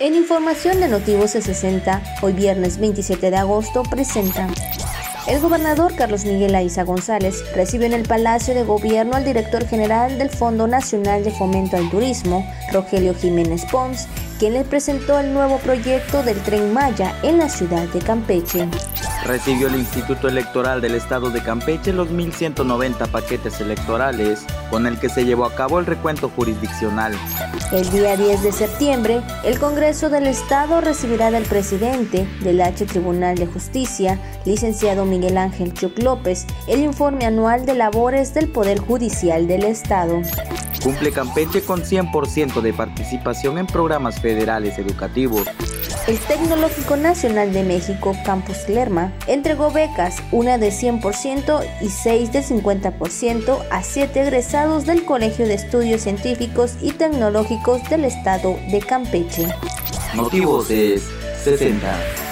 En información de Notivos 60, hoy viernes 27 de agosto, presenta. El gobernador Carlos Miguel Aiza González recibe en el Palacio de Gobierno al director general del Fondo Nacional de Fomento al Turismo, Rogelio Jiménez Pons, quien le presentó el nuevo proyecto del Tren Maya en la ciudad de Campeche. Recibió el Instituto Electoral del Estado de Campeche los 1.190 paquetes electorales, con el que se llevó a cabo el recuento jurisdiccional. El día 10 de septiembre, el Congreso del Estado recibirá del presidente del H Tribunal de Justicia, licenciado Miguel Ángel Chuc López, el informe anual de labores del Poder Judicial del Estado. Cumple Campeche con 100% de participación en programas federales educativos. El Tecnológico Nacional de México, Campus Lerma, entregó becas, una de 100% y 6 de 50% a 7 egresados del Colegio de Estudios Científicos y Tecnológicos del Estado de Campeche. Motivos es 60.